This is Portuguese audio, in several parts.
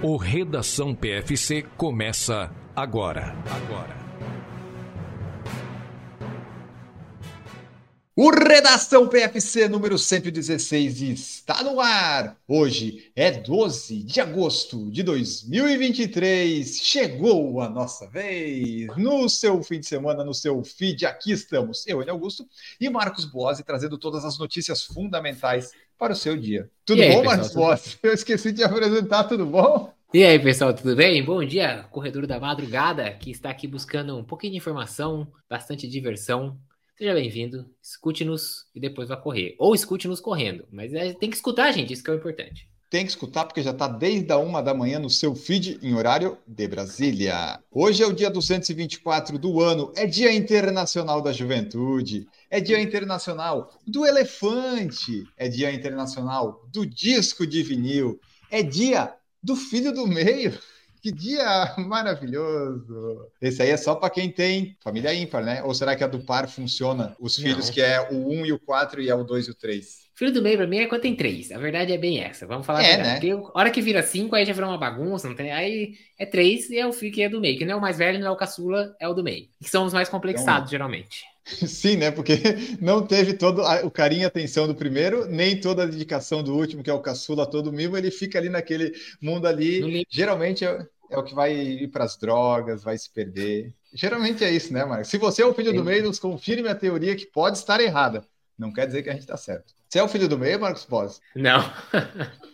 O Redação PFC começa agora. Agora. O Redação PFC número 116 está no ar. Hoje é 12 de agosto de 2023. Chegou a nossa vez. No seu fim de semana, no seu feed, aqui estamos. Eu, Enio Augusto, e Marcos Boazzi trazendo todas as notícias fundamentais para o seu dia. Tudo aí, bom, Marcos Boazzi? Eu esqueci de apresentar, tudo bom? E aí, pessoal, tudo bem? Bom dia, corredor da madrugada, que está aqui buscando um pouquinho de informação, bastante diversão. Seja bem-vindo, escute-nos e depois vá correr. Ou escute-nos correndo, mas é- tem que escutar, gente, isso que é o importante. Tem que escutar porque já está desde a uma da manhã no seu feed em horário de Brasília. Hoje é o dia 224 do ano, é Dia Internacional da Juventude, é Dia Internacional do Elefante, é Dia Internacional do Disco de Vinil, é Dia do Filho do Meio. Que dia maravilhoso! Esse aí é só para quem tem família ímpar, né? Ou será que a do par funciona? Os Não. filhos que é o 1 e o 4 e é o 2 e o 3. Filho do meio, pra mim, é quando tem três. A verdade é bem essa. Vamos falar É, a verdade. né? A hora que vira cinco, aí já vira uma bagunça, não tem? Aí é três e é o filho que é do meio. Que não é o mais velho, não é o caçula, é o do meio. Que são os mais complexados, geralmente. Sim, né? Porque não teve todo o carinho e atenção do primeiro, nem toda a dedicação do último, que é o caçula, todo mimo, ele fica ali naquele mundo ali. Geralmente é, é o que vai ir para as drogas, vai se perder. Geralmente é isso, né, Marcos? Se você é o filho do Sim. meio, nos confirme a teoria que pode estar errada. Não quer dizer que a gente está certo. Você é o filho do meio, Marcos Boss? Não.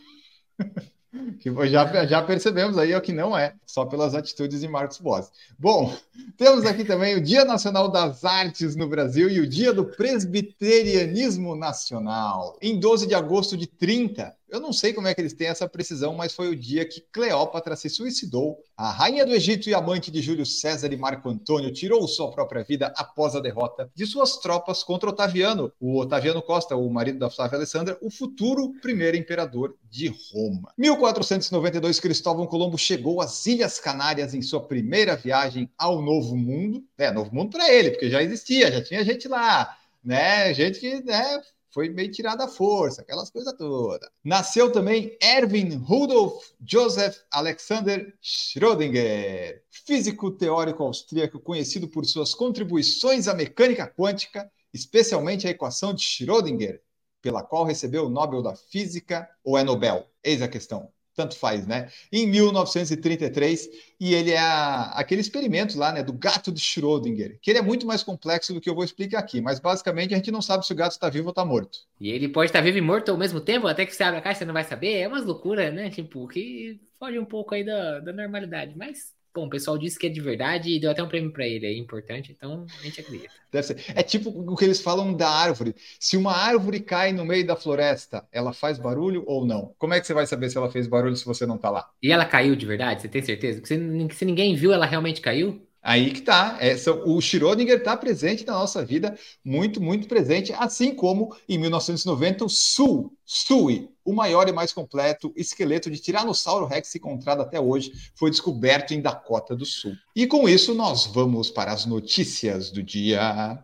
Que já, já percebemos aí ó, que não é, só pelas atitudes de Marcos Boss. Bom, temos aqui também o Dia Nacional das Artes no Brasil e o Dia do Presbiterianismo Nacional. Em 12 de agosto de 30, eu não sei como é que eles têm essa precisão, mas foi o dia que Cleópatra se suicidou. A rainha do Egito e amante de Júlio César e Marco Antônio tirou sua própria vida após a derrota de suas tropas contra Otaviano, o Otaviano Costa, o marido da Flávia Alessandra, o futuro primeiro imperador de Roma. 1492, Cristóvão Colombo chegou às Ilhas Canárias em sua primeira viagem ao Novo Mundo. É, Novo Mundo para ele, porque já existia, já tinha gente lá, né? Gente que, né, foi meio tirada à força, aquelas coisas todas. Nasceu também Erwin Rudolf Joseph Alexander Schrödinger, físico teórico austríaco conhecido por suas contribuições à mecânica quântica, especialmente a equação de Schrödinger, pela qual recebeu o Nobel da Física, ou é Nobel? Eis a questão. Tanto faz, né? Em 1933, e ele é a- aquele experimento lá, né, do gato de Schrödinger, que ele é muito mais complexo do que eu vou explicar aqui, mas basicamente a gente não sabe se o gato está vivo ou está morto. E ele pode estar vivo e morto ao mesmo tempo, até que você abre a caixa você não vai saber. É umas loucuras, né? Tipo, que foge um pouco aí da, da normalidade. Mas, bom, o pessoal disse que é de verdade e deu até um prêmio pra ele aí, importante, então a gente acredita. Deve ser. É tipo o que eles falam da árvore. Se uma árvore cai no meio da floresta, ela faz barulho ou não? Como é que você vai saber se ela fez barulho se você não está lá? E ela caiu de verdade? Você tem certeza? Se, se ninguém viu, ela realmente caiu? Aí que tá. Essa, o Schrödinger está presente na nossa vida, muito, muito presente, assim como em 1990 o Sul, Sui, o maior e mais completo esqueleto de Tiranossauro Rex encontrado até hoje, foi descoberto em Dakota do Sul. E com isso nós vamos para as notícias do dia.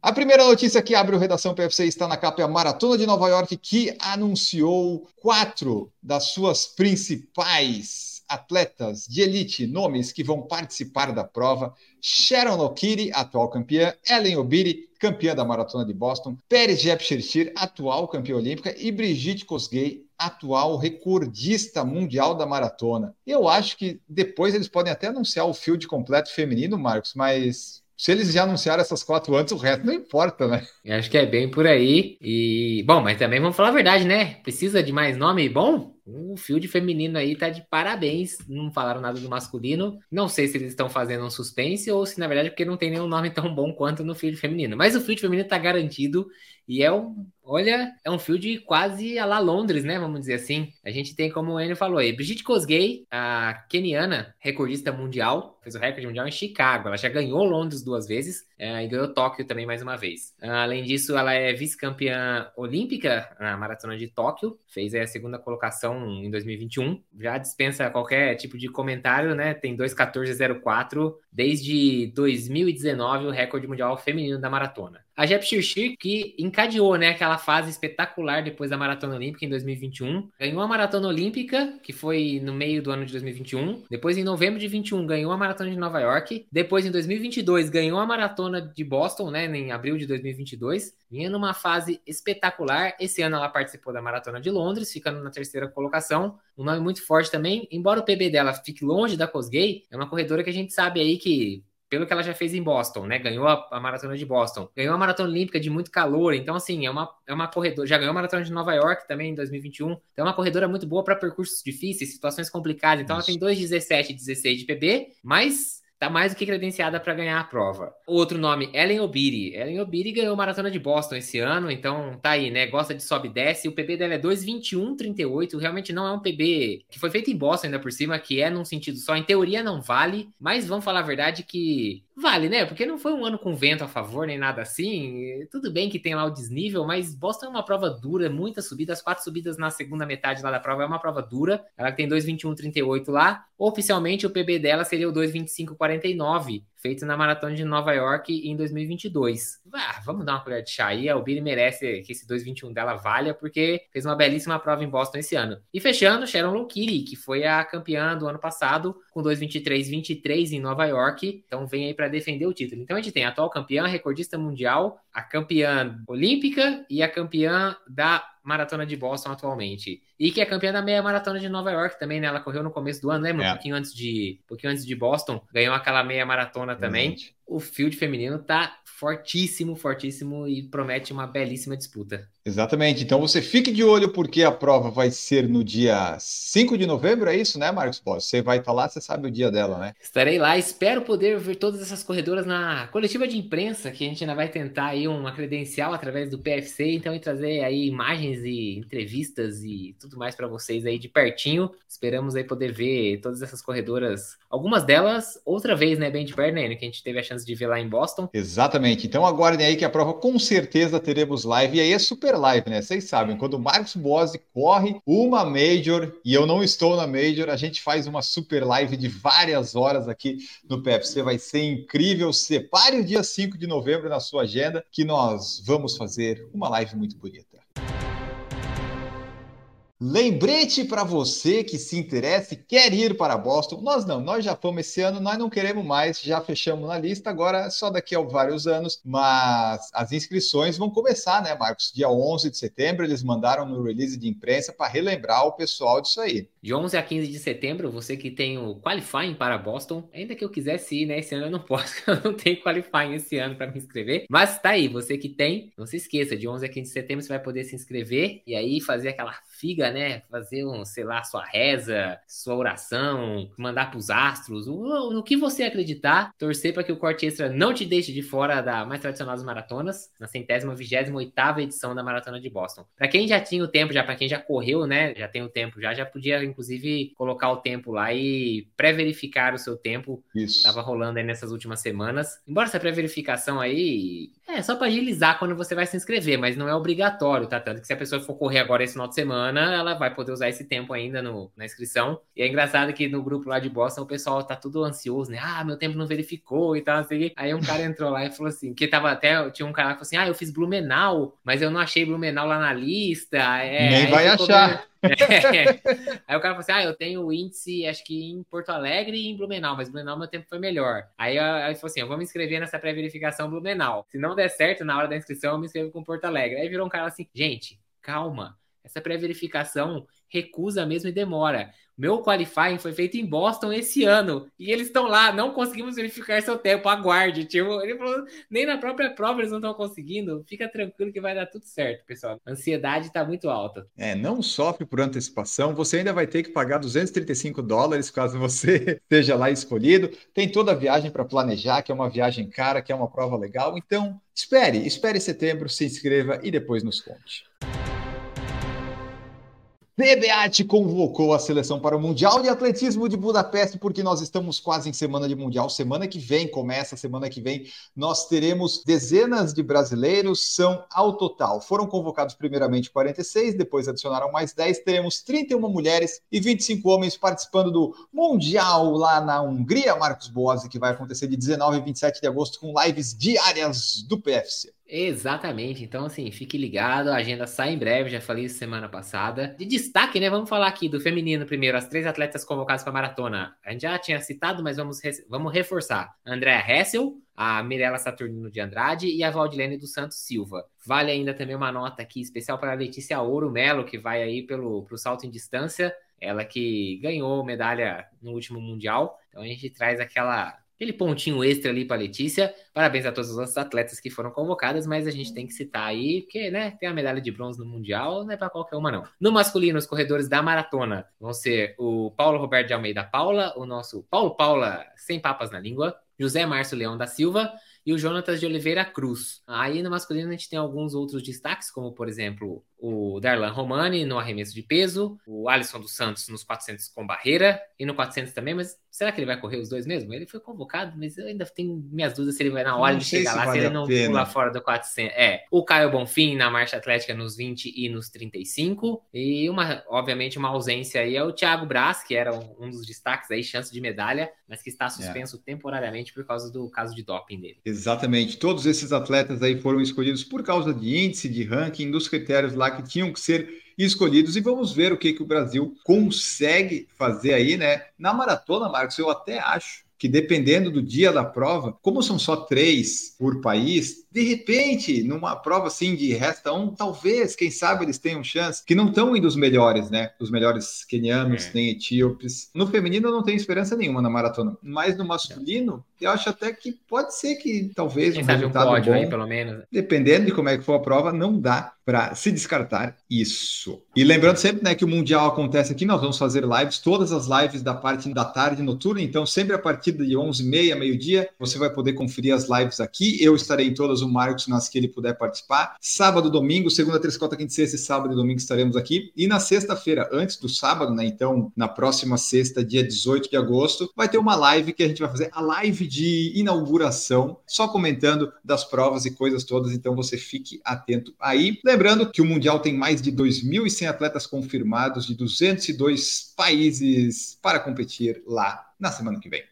A primeira notícia que abre o Redação PFC está na capa é a Maratona de Nova York, que anunciou quatro das suas principais atletas de elite, nomes que vão participar da prova. Sharon Okiri, atual campeã, Ellen Obiri, campeã da Maratona de Boston, Pérez Jepchirchir, atual campeã olímpica, e Brigitte Kosgei, atual recordista mundial da maratona. Eu acho que depois eles podem até anunciar o field completo feminino, Marcos, mas se eles já anunciaram essas quatro antes, o resto não importa, né? Eu acho que é bem por aí. E, bom, mas também vamos falar a verdade, né? Precisa de mais nome bom? O field feminino aí tá de parabéns. Não falaram nada do masculino. Não sei se eles estão fazendo um suspense ou se, na verdade, porque não tem nenhum nome tão bom quanto no field feminino. Mas o field feminino tá garantido e é um, olha, é um field quase a lá Londres, né? Vamos dizer assim. A gente tem, como o Enio falou aí, Brigitte Kosgei, a keniana recordista mundial, fez o recorde mundial em Chicago. Ela já ganhou Londres duas vezes eh, e ganhou Tóquio também mais uma vez. Além disso, ela é vice-campeã olímpica na maratona de Tóquio, fez a segunda colocação em 2021. Já dispensa qualquer tipo de comentário, né? Tem 2,14,04 desde 2019, o recorde mundial feminino da maratona. A Jep Shirshir, que encadeou né, aquela fase espetacular depois da Maratona Olímpica em 2021. Ganhou a Maratona Olímpica, que foi no meio do ano de 2021. Depois, em novembro de 21, ganhou a Maratona de Nova York. Depois, em 2022, ganhou a Maratona de Boston, né, em abril de 2022. Vinha numa fase espetacular. Esse ano ela participou da Maratona de Londres, ficando na terceira colocação. Um nome muito forte também. Embora o PB dela fique longe da Cosgay, é uma corredora que a gente sabe aí que pelo que ela já fez em Boston, né? Ganhou a, a, maratona de Boston, ganhou a maratona olímpica de muito calor. Então, assim, é uma, é uma corredora. Já ganhou a maratona de Nova York também em 2021. Então, é uma corredora muito boa para percursos difíceis, situações complicadas. Então, ela tem 2,17 e 16 de PB, mas tá mais do que credenciada para ganhar a prova. Outro nome, Ellen Obiri. Ellen Obiri ganhou maratona de Boston esse ano, então tá aí, né? Gosta de sobe e desce. O PB dela é 2:21:38. Realmente não é um PB que foi feito em Boston ainda por cima, que é num sentido só. Em teoria não vale, mas vamos falar a verdade que Vale, né? Porque não foi um ano com vento a favor nem nada assim. Tudo bem que tem lá o desnível, mas Boston é uma prova dura, muitas subidas, quatro subidas na segunda metade lá da prova é uma prova dura. Ela tem 2:21:38 lá. Oficialmente o PB dela seria o 2:25:49 feito na Maratona de Nova York em 2022. Ah, vamos dar uma colher de chá aí, a Billy merece que esse 2.21 dela valha, porque fez uma belíssima prova em Boston esse ano. E fechando, Sharon Lokiri, que foi a campeã do ano passado, com 2.23.23 em Nova York, então vem aí para defender o título. Então a gente tem a atual campeã, recordista mundial, a campeã olímpica e a campeã da maratona de Boston atualmente. E que é campeã da meia maratona de Nova York também, né? Ela correu no começo do ano, lembra? É. Um pouquinho antes de, um pouquinho antes de Boston, ganhou aquela meia maratona também. O field feminino tá fortíssimo, fortíssimo e promete uma belíssima disputa. Exatamente. Então você fique de olho porque a prova vai ser no dia 5 de novembro, é isso, né, Marcos? Você vai estar lá, você sabe o dia dela, né? Estarei lá, espero poder ver todas essas corredoras na coletiva de imprensa, que a gente ainda vai tentar aí uma credencial através do PFC, então e trazer aí imagens e entrevistas e tudo mais para vocês aí de pertinho. Esperamos aí poder ver todas essas corredoras, algumas delas outra vez, né, bem de perto, né, que a gente teve a chance de ver lá em Boston. Exatamente. Então aguardem aí que a prova com certeza teremos live e aí é super live, né? Vocês sabem, quando o Marcos Bose corre uma Major e eu não estou na Major, a gente faz uma super live de várias horas aqui no PFC. Vai ser incrível. Separe o dia 5 de novembro na sua agenda que nós vamos fazer uma live muito bonita. Lembrete para você que se interessa e quer ir para Boston. Nós não, nós já fomos esse ano, nós não queremos mais, já fechamos na lista, agora só daqui a vários anos. Mas as inscrições vão começar, né, Marcos? Dia 11 de setembro, eles mandaram no release de imprensa para relembrar o pessoal disso aí. De 11 a 15 de setembro, você que tem o qualifying para Boston, ainda que eu quisesse ir, né? Esse ano eu não posso, eu não tenho qualifying esse ano para me inscrever. Mas tá aí, você que tem, não se esqueça, de 11 a 15 de setembro você vai poder se inscrever e aí fazer aquela figa, né? Fazer um, sei lá, sua reza, sua oração, mandar para os astros, no, no que você acreditar, torcer para que o corte extra não te deixe de fora da mais tradicional das maratonas, na centésima, vigésima oitava edição da Maratona de Boston. Para quem já tinha o tempo, já para quem já correu, né? Já tem o tempo, já já podia inclusive colocar o tempo lá e pré-verificar o seu tempo. Isso. Tava rolando aí nessas últimas semanas. Embora essa pré-verificação aí é só para agilizar quando você vai se inscrever, mas não é obrigatório, tá? Tanto que se a pessoa for correr agora esse final de semana, ela vai poder usar esse tempo ainda no, na inscrição. E é engraçado que no grupo lá de Boston o pessoal tá tudo ansioso, né? Ah, meu tempo não verificou e tal, assim. Aí um cara entrou lá e falou assim, que tava até, tinha um cara que falou assim, ah, eu fiz Blumenau, mas eu não achei Blumenau lá na lista. É, Nem vai achar. É. Aí o cara falou assim: Ah, eu tenho índice, acho que em Porto Alegre e em Blumenau, mas Blumenau meu tempo foi melhor. Aí ele falou assim: Eu vou me inscrever nessa pré-verificação Blumenau. Se não der certo na hora da inscrição, eu me inscrevo com Porto Alegre. Aí virou um cara assim: Gente, calma. Essa pré-verificação recusa mesmo e demora. Meu qualifying foi feito em Boston esse ano. E eles estão lá, não conseguimos verificar seu tempo. Aguarde. Tipo, ele falou, nem na própria prova eles não estão conseguindo. Fica tranquilo que vai dar tudo certo, pessoal. A ansiedade está muito alta. É, não sofre por antecipação. Você ainda vai ter que pagar 235 dólares caso você seja lá escolhido. Tem toda a viagem para planejar, que é uma viagem cara, que é uma prova legal. Então, espere, espere setembro, se inscreva e depois nos conte. PBAT convocou a seleção para o Mundial de Atletismo de Budapeste, porque nós estamos quase em semana de Mundial. Semana que vem, começa semana que vem, nós teremos dezenas de brasileiros, são ao total. Foram convocados primeiramente 46, depois adicionaram mais 10. Teremos 31 mulheres e 25 homens participando do Mundial lá na Hungria, Marcos Boas, que vai acontecer de 19 a 27 de agosto com lives diárias do PFC. Exatamente. Então, assim, fique ligado. A agenda sai em breve, já falei isso semana passada. De destaque, né? Vamos falar aqui do feminino primeiro. As três atletas convocadas para a maratona. A gente já tinha citado, mas vamos, vamos reforçar. Andréa Hessel, a Mirella Saturnino de Andrade e a Valdilene dos Santos Silva. Vale ainda também uma nota aqui especial para a Letícia Ouro Melo, que vai aí pelo pro salto em distância. Ela que ganhou medalha no último Mundial. Então a gente traz aquela aquele pontinho extra ali para Letícia. Parabéns a todos os outros atletas que foram convocadas, mas a gente tem que citar aí, porque, né, tem a medalha de bronze no Mundial, não é para qualquer uma, não. No masculino, os corredores da maratona vão ser o Paulo Roberto de Almeida Paula, o nosso Paulo Paula, sem papas na língua, José Márcio Leão da Silva e o Jonatas de Oliveira Cruz. Aí no masculino a gente tem alguns outros destaques, como por exemplo o Darlan Romani no arremesso de peso, o Alisson dos Santos nos 400 com barreira e no 400 também, mas será que ele vai correr os dois mesmo? Ele foi convocado, mas eu ainda tenho minhas dúvidas se ele vai na hora de chegar lá, vale se ele não pula fora do 400. É, o Caio Bonfim na marcha atlética nos 20 e nos 35 e uma, obviamente, uma ausência aí é o Thiago Braz, que era um dos destaques aí, chance de medalha, mas que está suspenso é. temporariamente por causa do caso de doping dele. Exatamente. Todos esses atletas aí foram escolhidos por causa de índice, de ranking, dos critérios lá que tinham que ser escolhidos e vamos ver o que, que o Brasil consegue fazer aí, né? Na maratona, Marcos, eu até acho que dependendo do dia da prova, como são só três por país, de repente, numa prova assim de resta um, talvez, quem sabe eles tenham chance, que não estão indo os melhores, né? Os melhores quenianos, é. nem etíopes. No feminino eu não tenho esperança nenhuma na maratona, mas no masculino, eu acho até que pode ser que talvez quem um resultado um pódio bom, aí, pelo menos. Dependendo de como é que for a prova, não dá para se descartar isso. E lembrando sempre, né, que o mundial acontece aqui, nós vamos fazer lives, todas as lives da parte da tarde noturna, então sempre a partir de 11h30, meio-dia, você vai poder conferir as lives aqui. Eu estarei em todas o Marcos nas que ele puder participar. Sábado, domingo, segunda, terça, quarta, quinta, sexta sábado e domingo estaremos aqui. E na sexta-feira, antes do sábado, né? Então, na próxima sexta, dia 18 de agosto, vai ter uma live que a gente vai fazer a live de inauguração, só comentando das provas e coisas todas. Então, você fique atento aí. Lembrando que o Mundial tem mais de 2.100 atletas confirmados de 202 países para competir lá na semana que vem.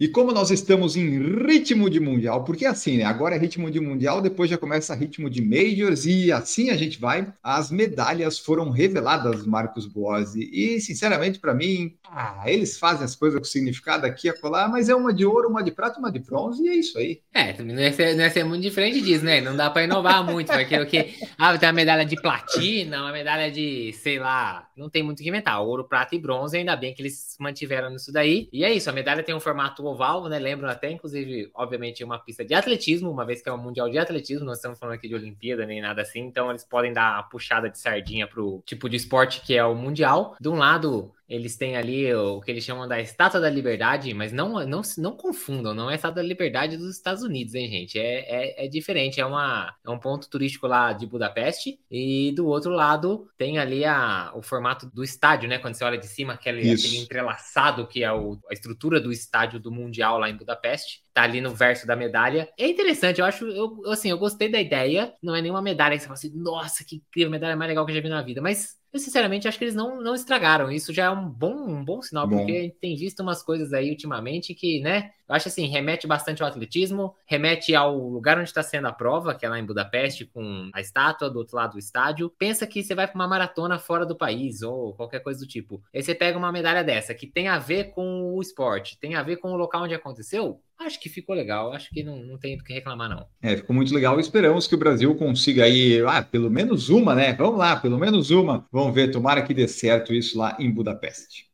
E como nós estamos em ritmo de mundial, porque assim, né? Agora é ritmo de mundial, depois já começa ritmo de majors e assim a gente vai. As medalhas foram reveladas, Marcos Boazzi, e sinceramente para mim, ah, eles fazem as coisas com significado aqui a colar, mas é uma de ouro, uma de prata, uma de bronze e é isso aí. É, não ia ser, não ia ser muito diferente disso, né? Não dá para inovar muito, porque o que ah, tem uma medalha de platina, uma medalha de, sei lá, não tem muito o que inventar. Ouro, prata e bronze, ainda bem que eles mantiveram nisso daí. E é isso, a medalha tem um formato oval, né? Lembram até, inclusive, obviamente, uma pista de atletismo, uma vez que é um mundial de atletismo, nós estamos falando aqui de Olimpíada nem nada assim, então eles podem dar uma puxada de sardinha pro tipo de esporte que é o mundial. De um lado, eles têm ali o que eles chamam da Estátua da Liberdade, mas não, não, não confundam, não é a Estátua da Liberdade dos Estados Unidos, hein, gente? É, é, é, diferente, é, uma, é um ponto turístico lá de Budapeste, e do outro lado tem ali a, o formato do estádio, né? Quando você olha de cima, aquele, aquele entrelaçado que é o, a estrutura do estádio do Mundial lá em Budapeste tá ali no verso da medalha. É interessante, eu acho, eu, assim, eu gostei da ideia. Não é nenhuma medalha que você fala assim, nossa, que incrível, medalha mais legal que eu já vi na vida. Mas eu sinceramente acho que eles não, não estragaram. Isso já é um bom, um bom sinal, bom. porque a gente tem visto umas coisas aí ultimamente que, né? Eu acho assim, remete bastante ao atletismo, remete ao lugar onde está sendo a prova, que é lá em Budapeste, com a estátua do outro lado do estádio. Pensa que você vai para uma maratona fora do país, ou qualquer coisa do tipo. Aí você pega uma medalha dessa, que tem a ver com o esporte, tem a ver com o local onde aconteceu. Acho que ficou legal, acho que não, não tem do que reclamar, não. É, ficou muito legal. Esperamos que o Brasil consiga aí, ah, pelo menos uma, né? Vamos lá, pelo menos uma. Vamos ver, tomara que dê certo isso lá em Budapeste.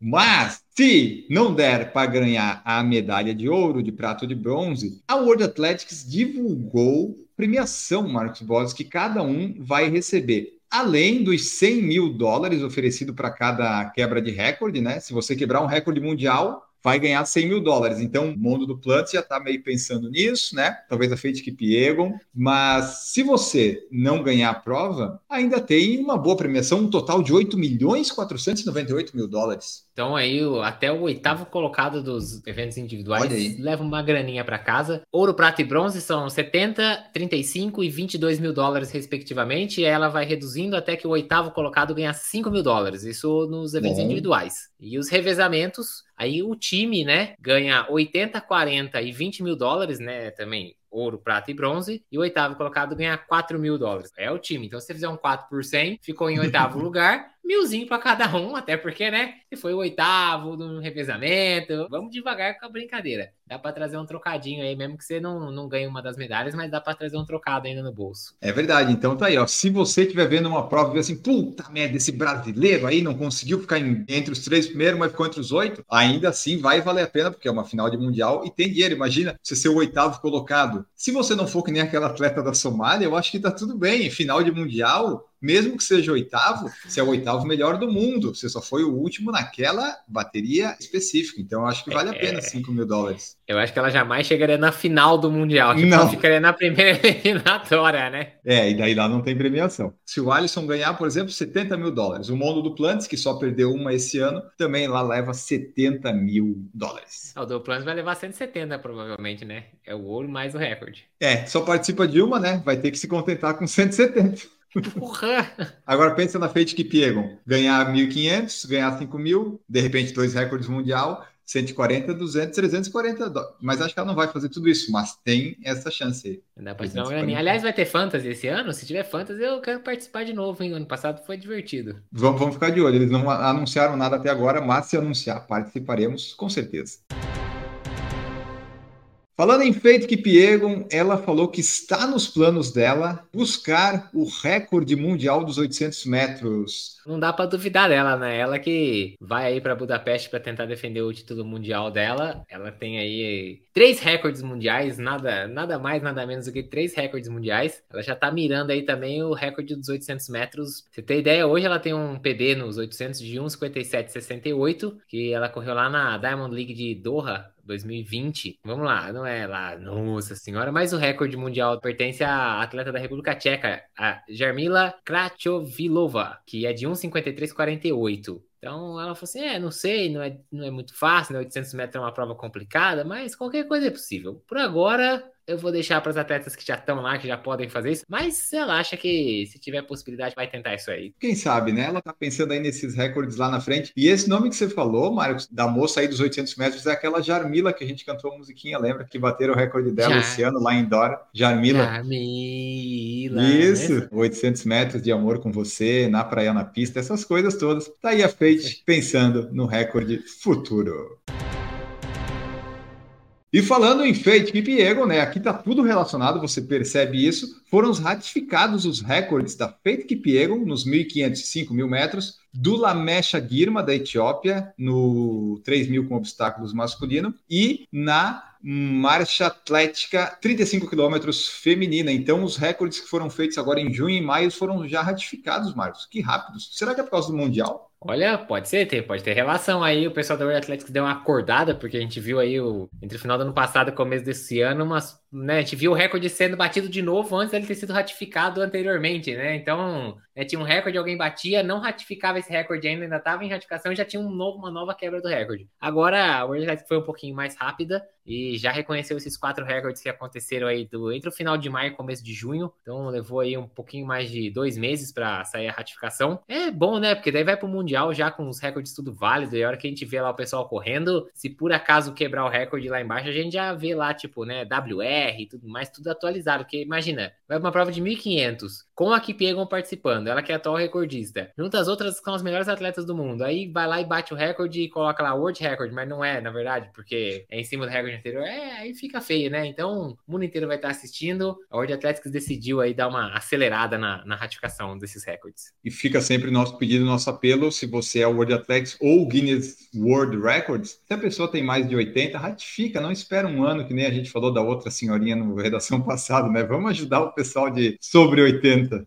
Mas se não der para ganhar a medalha de ouro, de prata ou de bronze, a World Athletics divulgou premiação, Marcos Boas, que cada um vai receber. Além dos 100 mil dólares oferecido para cada quebra de recorde, né? Se você quebrar um recorde mundial, vai ganhar 100 mil dólares. Então, o mundo do Plant já está meio pensando nisso, né? Talvez a Fate que Egon. Mas se você não ganhar a prova, ainda tem uma boa premiação, um total de 8 milhões 498 mil dólares. Então aí até o oitavo colocado dos eventos individuais leva uma graninha para casa. Ouro, prata e bronze são 70, 35 e 22 mil dólares respectivamente. E ela vai reduzindo até que o oitavo colocado ganha 5 mil dólares. Isso nos eventos Bom. individuais. E os revezamentos, aí o time, né, ganha 80, 40 e 20 mil dólares, né, também ouro, prata e bronze, e o oitavo colocado ganha 4 mil dólares. É o time. Então, se você fizer um 4 por 100, ficou em oitavo lugar, milzinho para cada um, até porque, né? Se foi o oitavo do revezamento. Vamos devagar com a brincadeira. Dá para trazer um trocadinho aí, mesmo que você não, não ganhe uma das medalhas, mas dá para trazer um trocado ainda no bolso. É verdade. Então tá aí, ó. Se você estiver vendo uma prova e ver assim, puta merda, esse brasileiro aí não conseguiu ficar em, entre os três primeiros, mas ficou entre os oito, ainda assim vai valer a pena, porque é uma final de mundial e tem dinheiro. Imagina você ser o oitavo colocado. Se você não for que nem aquela atleta da Somália, eu acho que tá tudo bem. Final de mundial, mesmo que seja oitavo, você é o oitavo melhor do mundo. Você só foi o último naquela bateria específica. Então, eu acho que vale a pena 5 é. mil dólares. Eu acho que ela jamais chegaria na final do Mundial. Tipo, não. ficaria na primeira eliminatória, né? É, e daí lá não tem premiação. Se o Alisson ganhar, por exemplo, 70 mil dólares. O Mundo do Plantes, que só perdeu uma esse ano, também lá leva 70 mil dólares. O do Plantes vai levar 170, provavelmente, né? É o ouro mais o recorde. É, só participa de uma, né? Vai ter que se contentar com 170. Porra! Agora pensa na Fate Kipiegon. Ganhar 1.500, ganhar 5.000, de repente dois recordes mundial, 140, 200, 340 dólares. Mas acho que ela não vai fazer tudo isso, mas tem essa chance aí. Dá pra tirar uma Aliás, vai ter Fantasy esse ano? Se tiver Fantasy, eu quero participar de novo, hein? Ano passado foi divertido. Vamos, vamos ficar de olho. Eles não anunciaram nada até agora, mas se anunciar, participaremos com certeza. Falando em Faith Kipiegon, ela falou que está nos planos dela buscar o recorde mundial dos 800 metros. Não dá para duvidar dela, né? Ela que vai aí para Budapeste para tentar defender o título mundial dela. Ela tem aí três recordes mundiais, nada, nada mais, nada menos do que três recordes mundiais. Ela já tá mirando aí também o recorde dos 800 metros. Você tem ideia? Hoje ela tem um PB nos 800 de 1,57,68, que ela correu lá na Diamond League de Doha 2020. Vamos lá, não é lá, nossa senhora, mas o recorde mundial pertence à atleta da República Tcheca, a Jarmila Krachovilova, que é de 1,53,48. Então ela falou assim: é, não sei, não é, não é muito fácil, né? 800 metros é uma prova complicada, mas qualquer coisa é possível. Por agora, eu vou deixar para os atletas que já estão lá, que já podem fazer isso. Mas ela acha que se tiver possibilidade, vai tentar isso aí. Quem sabe, né? Ela tá pensando aí nesses recordes lá na frente. E esse nome que você falou, Marcos, da moça aí dos 800 metros, é aquela Jarmila que a gente cantou a musiquinha, lembra? Que bateram o recorde dela esse ano lá em Dora. Jarmila. Jarmila. Isso, né? 800 metros de amor com você, na praia, na pista, essas coisas todas. Tá aí a Fate pensando no recorde futuro. E falando em Fate Kipiegon, né? Aqui tá tudo relacionado, você percebe isso. Foram ratificados os recordes da Fate Kipiegon nos 1.500 e 5.000 metros, do Lamesha Girma da Etiópia no 3.000 com obstáculos masculino e na marcha atlética 35 quilômetros feminina. Então, os recordes que foram feitos agora em junho e maio foram já ratificados, Marcos. Que rápidos. Será que é por causa do Mundial? Olha, pode ser, tem, pode ter relação aí. O pessoal da World Athletics deu uma acordada, porque a gente viu aí o, entre o final do ano passado e o começo desse ano, umas, né, a gente viu o recorde sendo batido de novo antes dele ter sido ratificado anteriormente, né? Então, né, tinha um recorde, alguém batia, não ratificava esse recorde ainda, ainda estava em ratificação e já tinha um novo, uma nova quebra do recorde. Agora, a World Athletics foi um pouquinho mais rápida e já reconheceu esses quatro recordes que aconteceram aí do, entre o final de maio e começo de junho. Então, levou aí um pouquinho mais de dois meses para sair a ratificação. É bom, né? Porque daí vai para o mundo Mundial já com os recordes tudo válido, e a hora que a gente vê lá o pessoal correndo, se por acaso quebrar o recorde lá embaixo, a gente já vê lá, tipo, né, WR e tudo mais, tudo atualizado, porque imagina, vai uma prova de 1500, com a Kipiegon participando, ela que é atual recordista, junto às outras são as melhores atletas do mundo, aí vai lá e bate o recorde e coloca lá World Record, mas não é, na verdade, porque é em cima do recorde anterior, é, aí fica feio, né, então o mundo inteiro vai estar assistindo, a World Athletics decidiu aí dar uma acelerada na, na ratificação desses recordes. E fica sempre nosso pedido, nosso apelo, se você é o World Athletics ou Guinness World Records, se a pessoa tem mais de 80, ratifica, não espera um ano, que nem a gente falou da outra senhorinha no redação passado, né? Vamos ajudar o pessoal de sobre 80.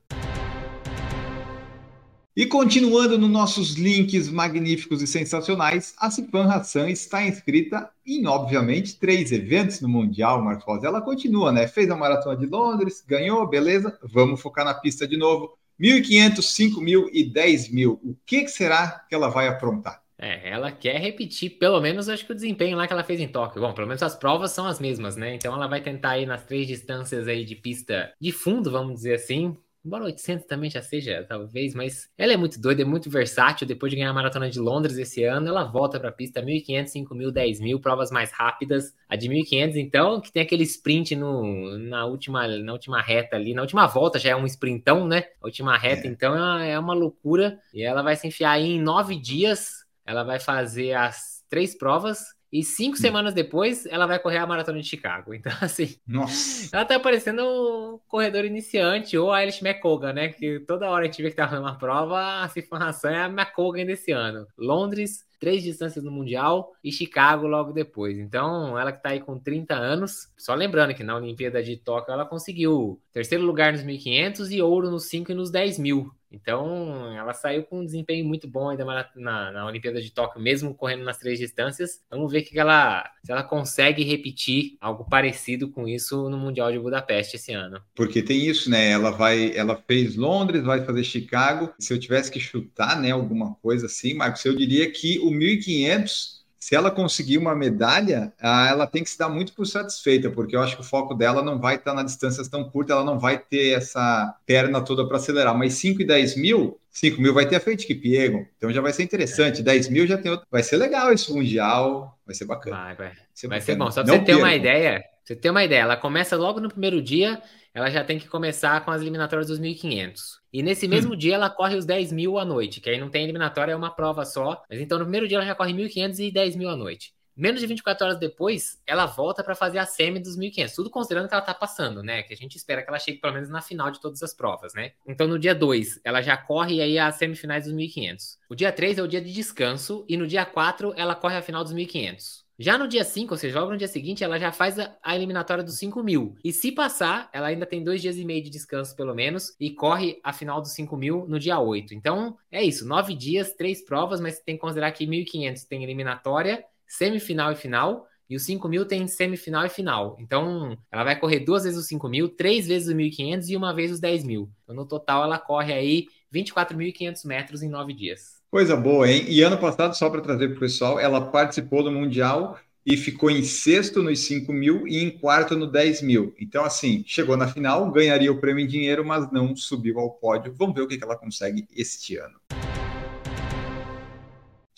E continuando nos nossos links magníficos e sensacionais, a Cipan Hassan está inscrita em, obviamente, três eventos no Mundial, Marcos. Ela continua, né? Fez a Maratona de Londres, ganhou, beleza? Vamos focar na pista de novo. 1.500, 5.000 e 10.000. O que será que ela vai aprontar? É, ela quer repetir, pelo menos acho que o desempenho lá que ela fez em Tóquio. Bom, pelo menos as provas são as mesmas, né? Então ela vai tentar ir nas três distâncias aí de pista de fundo, vamos dizer assim, Embora 800 também já seja, talvez, mas ela é muito doida, é muito versátil. Depois de ganhar a maratona de Londres esse ano, ela volta para a pista 1.500, 5.000, 10.000, provas mais rápidas. A de 1.500, então, que tem aquele sprint no, na, última, na última reta ali, na última volta já é um sprintão, né? A última reta, é. então, é uma, é uma loucura. E ela vai se enfiar aí em nove dias. Ela vai fazer as três provas e cinco hum. semanas depois, ela vai correr a maratona de Chicago. Então, assim. Nossa. Ela tá parecendo um corredor iniciante ou a Alice McColgan, né? Que toda hora a gente vê que tá uma prova, a Cifra é a McColgan desse ano. Londres, três distâncias no Mundial e Chicago logo depois. Então, ela que tá aí com 30 anos, só lembrando que na Olimpíada de Tóquio ela conseguiu terceiro lugar nos 1.500 e ouro nos 5 e nos 10 mil. Então, ela saiu com um desempenho muito bom ainda na, na Olimpíada de Tóquio, mesmo correndo nas três distâncias. Vamos ver que ela, se ela consegue repetir algo parecido com isso no Mundial de Budapeste esse ano. Porque tem isso, né? Ela vai, ela fez Londres, vai fazer Chicago. Se eu tivesse que chutar, né, alguma coisa assim, Marcos, eu diria que o 1500 se ela conseguir uma medalha, ah, ela tem que se dar muito por satisfeita, porque eu acho que o foco dela não vai estar na distâncias tão curtas, ela não vai ter essa perna toda para acelerar. Mas 5 e 10 mil, 5 mil vai ter a frente que Piego, então já vai ser interessante. 10 mil já tem outro. Vai ser legal esse Mundial, vai ser bacana. Vai, vai. Vai ser, vai ser bom. Só para você ter uma ideia, você ter uma ideia, ela começa logo no primeiro dia, ela já tem que começar com as eliminatórias dos 1.500. E nesse mesmo hum. dia ela corre os 10 mil à noite, que aí não tem eliminatória, é uma prova só. Mas então no primeiro dia ela já corre 1.500 e 10 mil à noite. Menos de 24 horas depois, ela volta para fazer a semi dos 1.500. Tudo considerando que ela tá passando, né? Que a gente espera que ela chegue pelo menos na final de todas as provas, né? Então no dia 2, ela já corre aí as semifinais dos 1.500. O dia 3 é o dia de descanso e no dia 4 ela corre a final dos 1.500. Já no dia 5, ou seja, logo no dia seguinte, ela já faz a, a, eliminatória dos 5 mil. E se passar, ela ainda tem dois dias e meio de descanso, pelo menos, e corre a final dos 5 mil no dia 8. Então, é isso. Nove dias, três provas, mas tem que considerar que 1.500 tem eliminatória, semifinal e final. E os 5 mil tem semifinal e final. Então, ela vai correr duas vezes os 5 mil, três vezes os 1.500 e uma vez os 10 mil. Então, no total, ela corre aí 24.500 metros em nove dias. Coisa boa, hein? E ano passado, só para trazer para o pessoal, ela participou do Mundial e ficou em sexto nos 5 mil e em quarto no 10 mil. Então, assim, chegou na final, ganharia o prêmio em dinheiro, mas não subiu ao pódio. Vamos ver o que ela consegue este ano.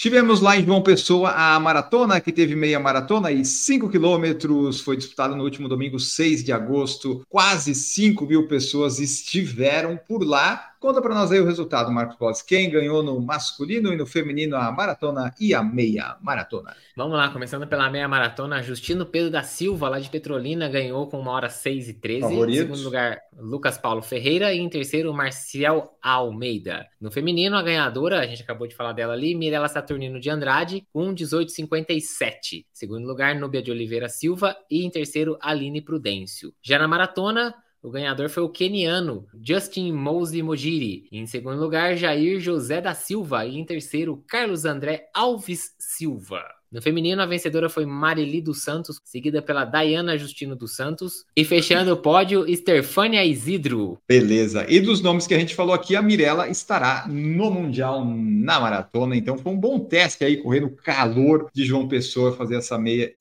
Tivemos lá em João Pessoa a maratona, que teve meia maratona e 5 quilômetros, foi disputada no último domingo, 6 de agosto. Quase 5 mil pessoas estiveram por lá Conta para nós aí o resultado, Marcos Boss. Quem ganhou no masculino e no feminino a maratona e a meia maratona? Vamos lá, começando pela meia maratona, Justino Pedro da Silva, lá de Petrolina, ganhou com uma hora 6 e 13. Favoritos. Em segundo lugar, Lucas Paulo Ferreira. E em terceiro, Marcial Almeida. No feminino, a ganhadora, a gente acabou de falar dela ali, Mirela Saturnino de Andrade, com 18,57. Segundo lugar, Núbia de Oliveira Silva. E em terceiro, Aline Prudêncio. Já na maratona, o ganhador foi o keniano Justin Mose Mojiri. Em segundo lugar, Jair José da Silva. E em terceiro, Carlos André Alves Silva. No feminino, a vencedora foi Marili dos Santos, seguida pela Dayana Justino dos Santos. E fechando o pódio, Estefânia Isidro. Beleza. E dos nomes que a gente falou aqui, a Mirella estará no Mundial na maratona. Então foi um bom teste aí, correr no calor de João Pessoa, fazer essa meia.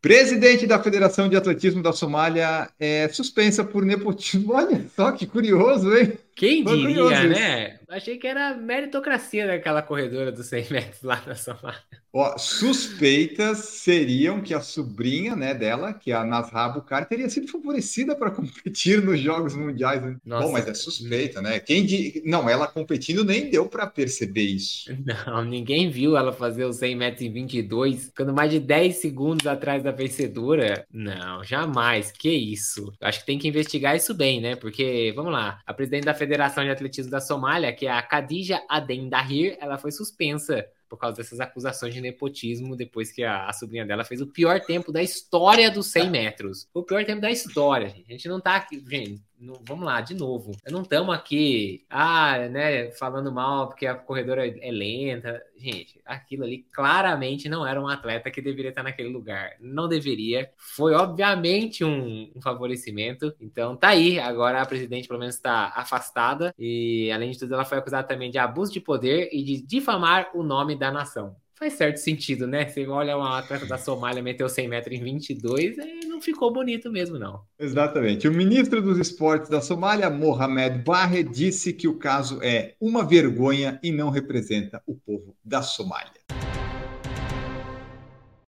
Presidente da Federação de Atletismo da Somália é suspensa por nepotismo. Olha só que curioso, hein? Quem diria, né? Achei que era meritocracia daquela corredora dos 100 metros lá na Somália. Ó, suspeitas seriam que a sobrinha né, dela, que é a Nasra Bukhari, teria sido favorecida para competir nos Jogos Mundiais. Né? Bom, mas é suspeita, né? Quem de... Não, ela competindo nem deu para perceber isso. Não, ninguém viu ela fazer os 100 metros em 22, ficando mais de 10 segundos atrás da vencedora. Não, jamais. Que isso. Acho que tem que investigar isso bem, né? Porque, vamos lá, a presidente da Federação de Atletismo da Somália, que é a Khadija Aden Dahir, ela foi suspensa por causa dessas acusações de nepotismo depois que a, a, sobrinha dela fez o pior tempo da história dos 100 metros. O pior tempo da história, gente. A gente não tá aqui, gente. Vamos lá, de novo. Não estamos aqui, ah, né, falando mal porque a corredora é lenta. Gente, aquilo ali claramente não era um atleta que deveria estar naquele lugar. Não deveria. Foi, obviamente, um, um favorecimento. Então, tá aí. Agora a presidente, pelo menos, está afastada. E, além de tudo, ela foi acusada também de abuso de poder e de difamar o nome da nação faz certo sentido, né? Você olha uma atleta da Somália meteu 100 metros em 22, e não ficou bonito mesmo, não. Exatamente. O ministro dos esportes da Somália, Mohamed Barre, disse que o caso é uma vergonha e não representa o povo da Somália.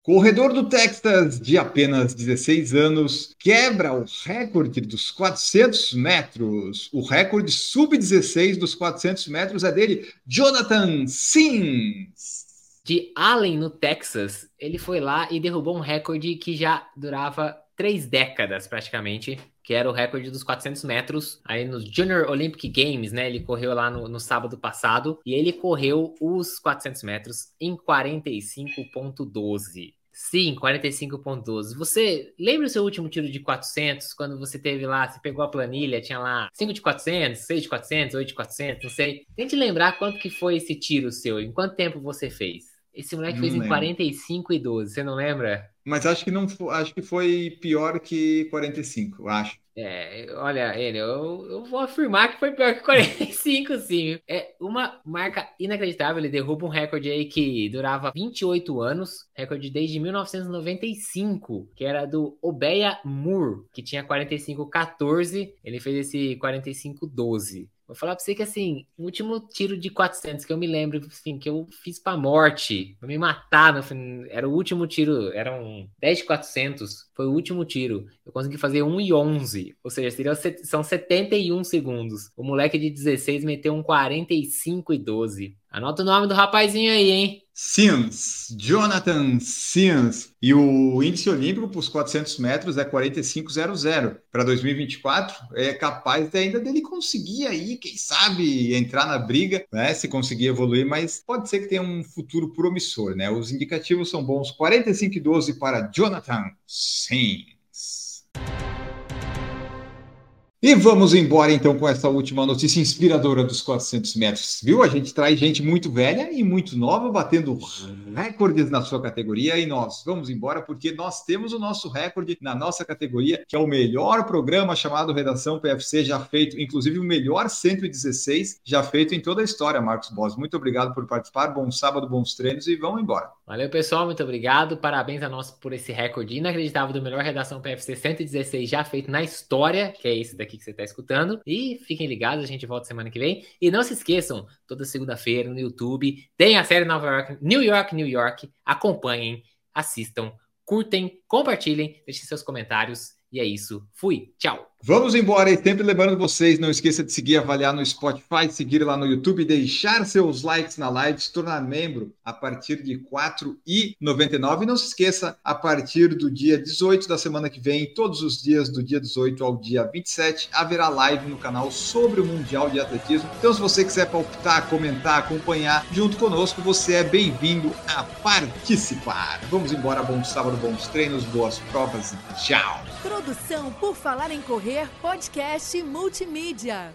Corredor do Texas, de apenas 16 anos, quebra o recorde dos 400 metros. O recorde sub-16 dos 400 metros é dele, Jonathan Sims de Allen, no Texas, ele foi lá e derrubou um recorde que já durava três décadas praticamente, que era o recorde dos 400 metros, aí nos Junior Olympic Games, né? Ele correu lá no, no sábado passado e ele correu os 400 metros em 45,12. Sim, 45.12. Você lembra o seu último tiro de 400, quando você teve lá, você pegou a planilha, tinha lá 5 de 400, 6 de 400, 8 de 400, não sei. Tente lembrar quanto que foi esse tiro seu, em quanto tempo você fez. Esse moleque não fez lembro. em 45 e 12, você não lembra? Mas acho que não acho que foi pior que 45, acho. É, olha, ele, eu, eu vou afirmar que foi pior que 45, sim. É uma marca inacreditável. Ele derruba um recorde aí que durava 28 anos, recorde desde 1995, que era do Obeya Moore, que tinha 45-14. Ele fez esse 45-12. Vou falar pra você que, assim, o último tiro de 400 que eu me lembro, assim, que eu fiz pra morte, pra me matar, no, era o último tiro, eram 10 de 400, foi o último tiro. Eu consegui fazer 1 e 11, ou seja, seriam, são 71 segundos. O moleque de 16 meteu um 45 e 12. Anota o nome do rapazinho aí, hein? Sims, Jonathan Sims. E o índice olímpico para os 400 metros é 45,00. Para 2024, é capaz ainda dele conseguir aí, quem sabe, entrar na briga, né? Se conseguir evoluir, mas pode ser que tenha um futuro promissor, né? Os indicativos são bons. 45,12 para Jonathan Sims. He. E vamos embora então com essa última notícia inspiradora dos 400 metros. Viu? A gente traz gente muito velha e muito nova batendo recordes na sua categoria e nós vamos embora porque nós temos o nosso recorde na nossa categoria, que é o melhor programa chamado Redação PFC já feito, inclusive o melhor 116 já feito em toda a história, Marcos Boss. Muito obrigado por participar. Bom sábado, bons treinos e vamos embora. Valeu, pessoal. Muito obrigado. Parabéns a nós por esse recorde inacreditável do melhor Redação PFC 116 já feito na história, que é esse daqui aqui que você está escutando. E fiquem ligados, a gente volta semana que vem. E não se esqueçam, toda segunda-feira no YouTube tem a série Nova York, New York, New York. Acompanhem, assistam, curtem, compartilhem, deixem seus comentários. E é isso. Fui. Tchau. Vamos embora e sempre lembrando vocês, não esqueça de seguir, avaliar no Spotify, seguir lá no YouTube, deixar seus likes na live, se tornar membro a partir de R$ 4,99. E não se esqueça, a partir do dia 18 da semana que vem, todos os dias do dia 18 ao dia 27, haverá live no canal sobre o Mundial de Atletismo. Então, se você quiser palpitar, comentar, acompanhar junto conosco, você é bem-vindo a participar. Vamos embora, bom sábado, bons treinos, boas provas e tchau! Produção por Falar em Correr Podcast Multimídia.